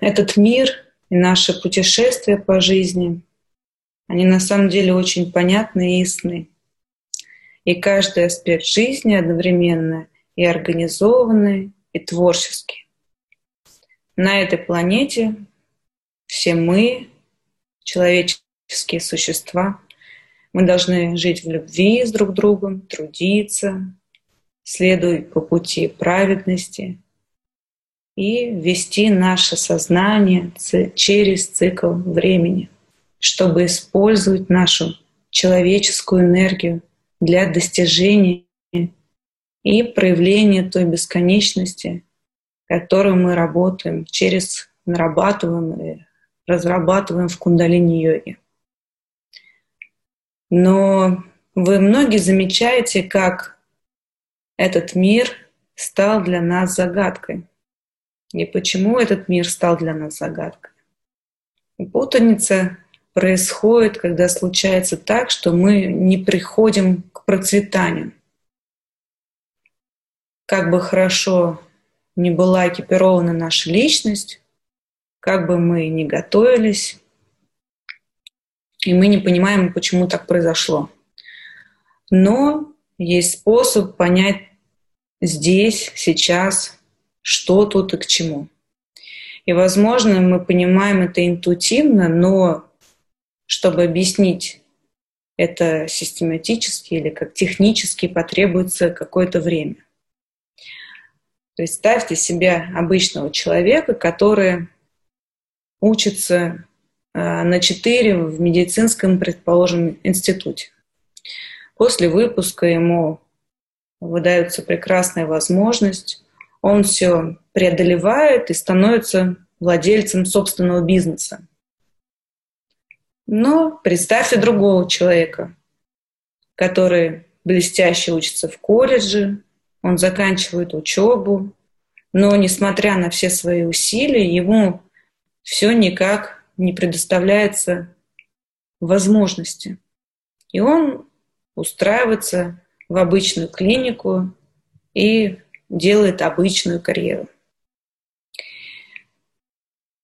этот мир и наши путешествия по жизни, они на самом деле очень понятны и ясны. И каждый аспект жизни одновременно и организованный, и творческий. На этой планете все мы, человеческие существа, мы должны жить в любви с друг другом, трудиться, следовать по пути праведности и вести наше сознание через цикл времени, чтобы использовать нашу человеческую энергию для достижения и проявления той бесконечности, которую мы работаем через нарабатываем и разрабатываем в кундалини-йоге. Но вы многие замечаете, как этот мир стал для нас загадкой. И почему этот мир стал для нас загадкой? Путаница происходит, когда случается так, что мы не приходим к процветанию. Как бы хорошо ни была экипирована наша личность, как бы мы ни готовились, и мы не понимаем, почему так произошло. Но есть способ понять здесь, сейчас, что тут и к чему. И, возможно, мы понимаем это интуитивно, но чтобы объяснить это систематически или как технически потребуется какое-то время. Представьте себе обычного человека, который учится э, на 4 в медицинском, предположим, институте. После выпуска ему выдается прекрасная возможность, он все преодолевает и становится владельцем собственного бизнеса. Но представьте другого человека, который блестяще учится в колледже, он заканчивает учебу, но несмотря на все свои усилия, ему все никак не предоставляется возможности. И он устраивается в обычную клинику и делает обычную карьеру.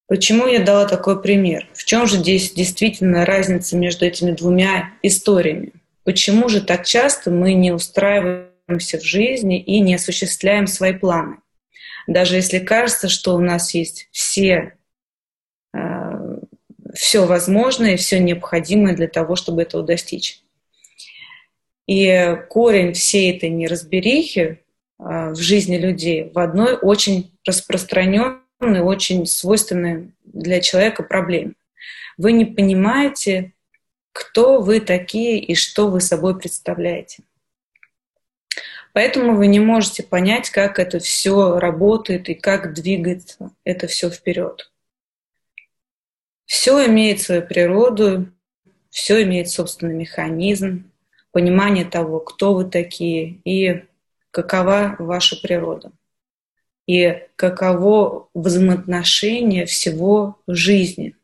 Почему я дала такой пример? В чем же здесь действительно разница между этими двумя историями? Почему же так часто мы не устраиваемся в жизни и не осуществляем свои планы? Даже если кажется, что у нас есть все, э, все возможное, все необходимое для того, чтобы этого достичь. И корень всей этой неразберихи в жизни людей в одной очень распространенной, очень свойственной для человека проблеме. Вы не понимаете, кто вы такие и что вы собой представляете. Поэтому вы не можете понять, как это все работает и как двигается это все вперед. Все имеет свою природу, все имеет собственный механизм, понимание того, кто вы такие и какова ваша природа. И каково взаимоотношение всего жизни.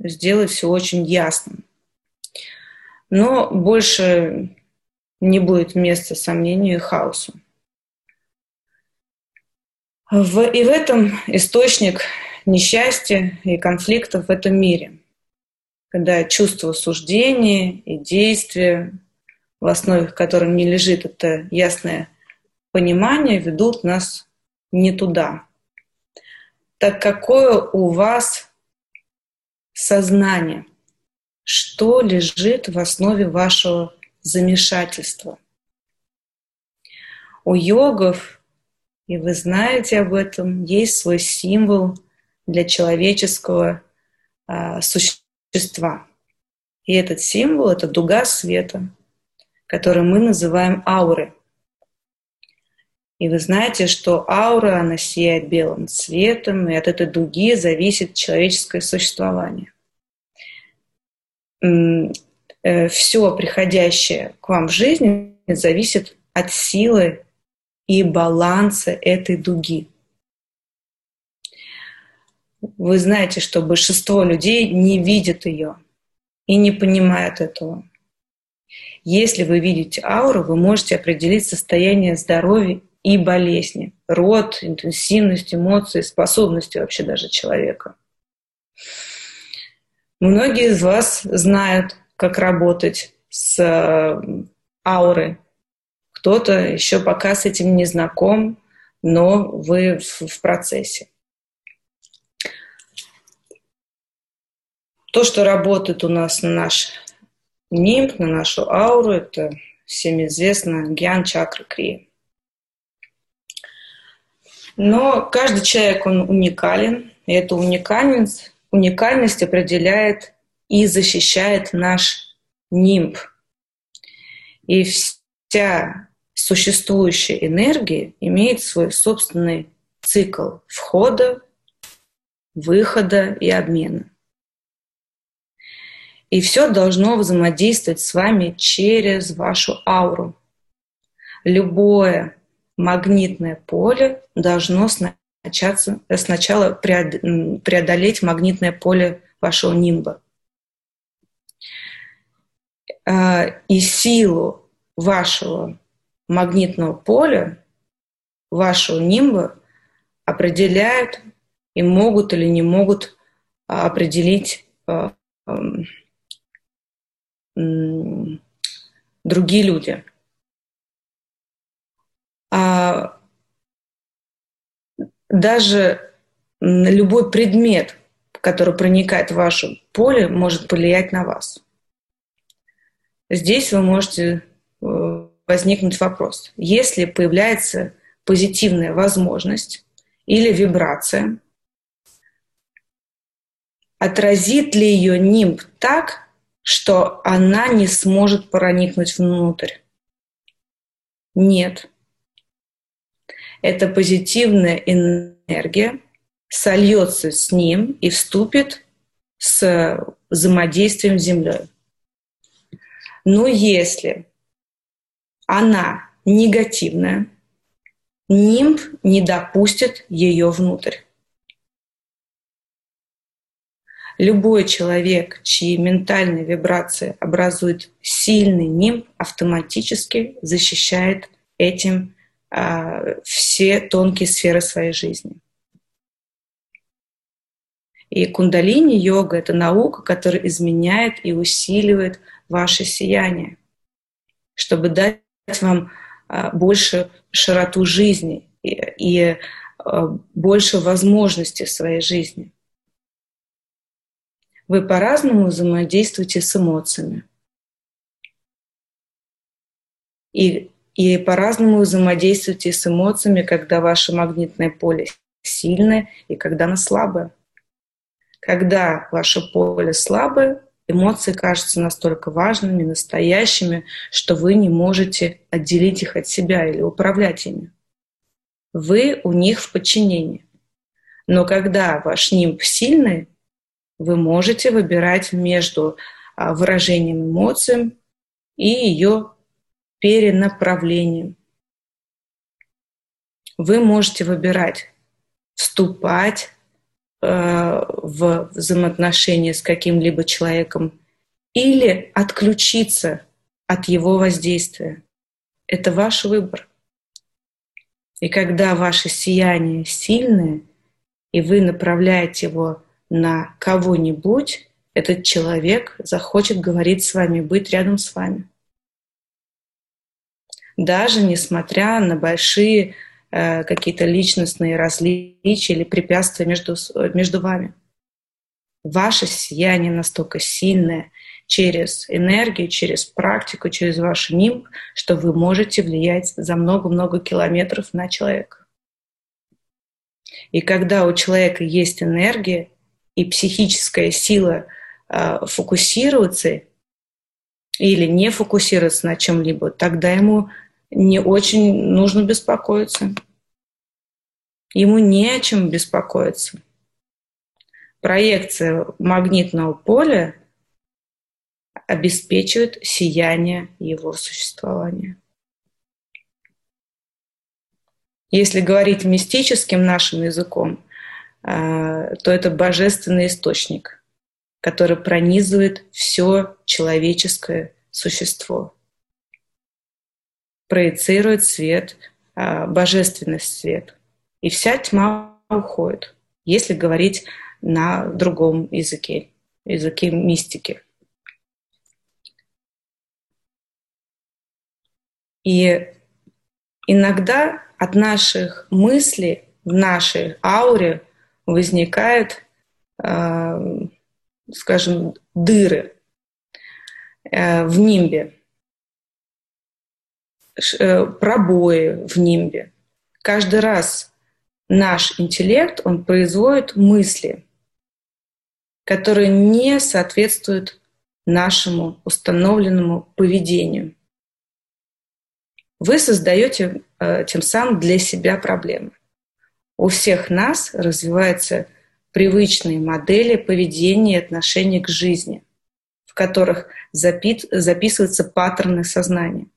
Сделать все очень ясным. Но больше не будет места сомнению и хаосу. В, и в этом источник несчастья и конфликтов в этом мире – когда чувство суждения и действия, в основе которых не лежит это ясное понимание, ведут нас не туда. Так какое у вас сознание? Что лежит в основе вашего замешательства? У йогов, и вы знаете об этом, есть свой символ для человеческого а, существа. И этот символ — это дуга света, которую мы называем аурой. И вы знаете, что аура, она сияет белым цветом, и от этой дуги зависит человеческое существование. Э, Все приходящее к вам в жизни зависит от силы и баланса этой дуги. Вы знаете, что большинство людей не видят ее и не понимают этого. Если вы видите ауру, вы можете определить состояние здоровья и болезни. Род, интенсивность, эмоции, способности вообще даже человека. Многие из вас знают, как работать с э, аурой. Кто-то еще пока с этим не знаком, но вы в процессе. То, что работает у нас на наш нимб, на нашу ауру, это всем известно гьян чакра крия. Но каждый человек, он уникален, и эта уникальность, уникальность определяет и защищает наш нимб. И вся существующая энергия имеет свой собственный цикл входа, выхода и обмена. И все должно взаимодействовать с вами через вашу ауру. Любое магнитное поле должно начаться, сначала преодолеть магнитное поле вашего нимба. А, и силу вашего магнитного поля, вашего нимба определяют и могут или не могут определить а, другие люди. А даже любой предмет, который проникает в ваше поле, может повлиять на вас. Здесь вы можете э, возникнуть вопрос. Если появляется позитивная возможность или вибрация, отразит ли ее нимб так, что она не сможет проникнуть внутрь? Нет эта позитивная энергия сольется с ним и вступит с взаимодействием с Землей. Но если она негативная, нимб не допустит ее внутрь. Любой человек, чьи ментальные вибрации образуют сильный нимб, автоматически защищает этим а, все тонкие сферы своей жизни. И кундалини-йога — это наука, которая изменяет и усиливает ваше сияние, чтобы дать вам а, больше широту жизни и, и а, больше возможностей в своей жизни. Вы по-разному взаимодействуете с эмоциями. И и по-разному взаимодействуйте с эмоциями, когда ваше магнитное поле сильное и когда оно слабое. Когда ваше поле слабое, эмоции кажутся настолько важными, настоящими, что вы не можете отделить их от себя или управлять ими. Вы у них в подчинении. Но когда ваш нимб сильный, вы можете выбирать между а, выражением эмоций и ее перенаправлением. Вы можете выбирать вступать э, в взаимоотношения с каким-либо человеком или отключиться от его воздействия. Это ваш выбор. И когда ваше сияние сильное, и вы направляете его на кого-нибудь, этот человек захочет говорить с вами, быть рядом с вами даже несмотря на большие э, какие-то личностные различия или препятствия между, между вами. Ваше сияние настолько сильное через энергию, через практику, через ваш нимб, что вы можете влиять за много-много километров на человека. И когда у человека есть энергия и психическая сила э, фокусироваться или не фокусироваться на чем-либо, тогда ему не очень нужно беспокоиться. Ему не о чем беспокоиться. Проекция магнитного поля обеспечивает сияние его существования. Если говорить мистическим нашим языком, то это божественный источник, который пронизывает все человеческое существо проецирует свет а, божественный свет. И вся тьма уходит, если говорить на другом языке, языке мистики. И иногда от наших мыслей в нашей ауре возникают, э, скажем, дыры э, в нимбе, э, пробои в нимбе. Каждый раз наш интеллект, он производит мысли, которые не соответствуют нашему установленному поведению. Вы создаете э, тем самым для себя проблемы. У всех нас развиваются привычные модели поведения и отношения к жизни, в которых запит, записываются паттерны сознания.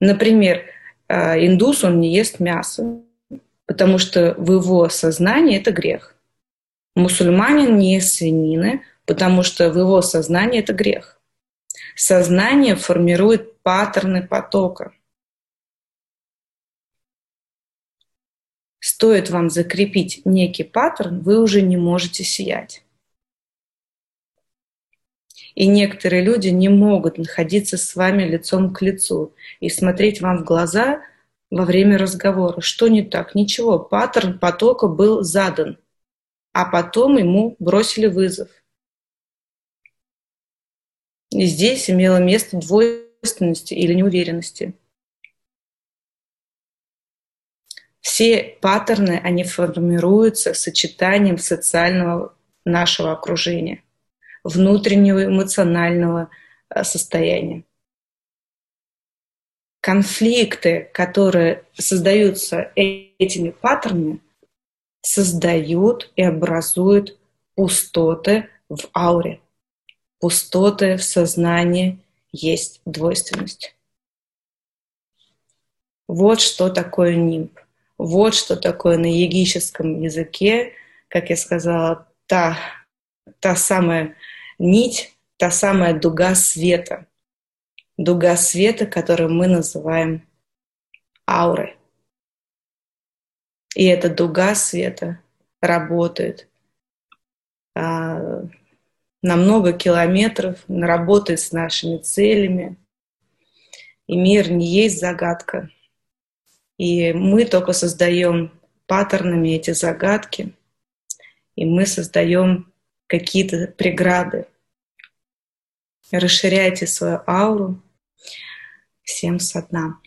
Например, э, индус, он не ест мясо, потому что в его сознании это грех. Мусульманин не ест свинины, потому что в его сознании это грех. Сознание формирует паттерны потока. Стоит вам закрепить некий паттерн, вы уже не можете сиять. И некоторые люди не могут находиться с вами лицом к лицу и смотреть вам в глаза во время разговора. Что не так? Ничего, паттерн потока был задан, а потом ему бросили вызов. И здесь имело место двойственности или неуверенности. Все паттерны, они формируются сочетанием социального нашего окружения, внутреннего эмоционального э, состояния. Конфликты, которые создаются э, этими паттернами, создают и образуют пустоты в ауре пустоты в сознании есть двойственность. Вот что такое нимб. Вот что такое на егическом языке, как я сказала, та, та самая нить, та самая дуга света. Дуга света, которую мы называем аурой. И эта дуга света работает а, на много километров, работает с нашими целями. И мир не есть загадка. И мы только создаем паттернами эти загадки, и мы создаем какие-то преграды. Расширяйте свою ауру. Всем со дна.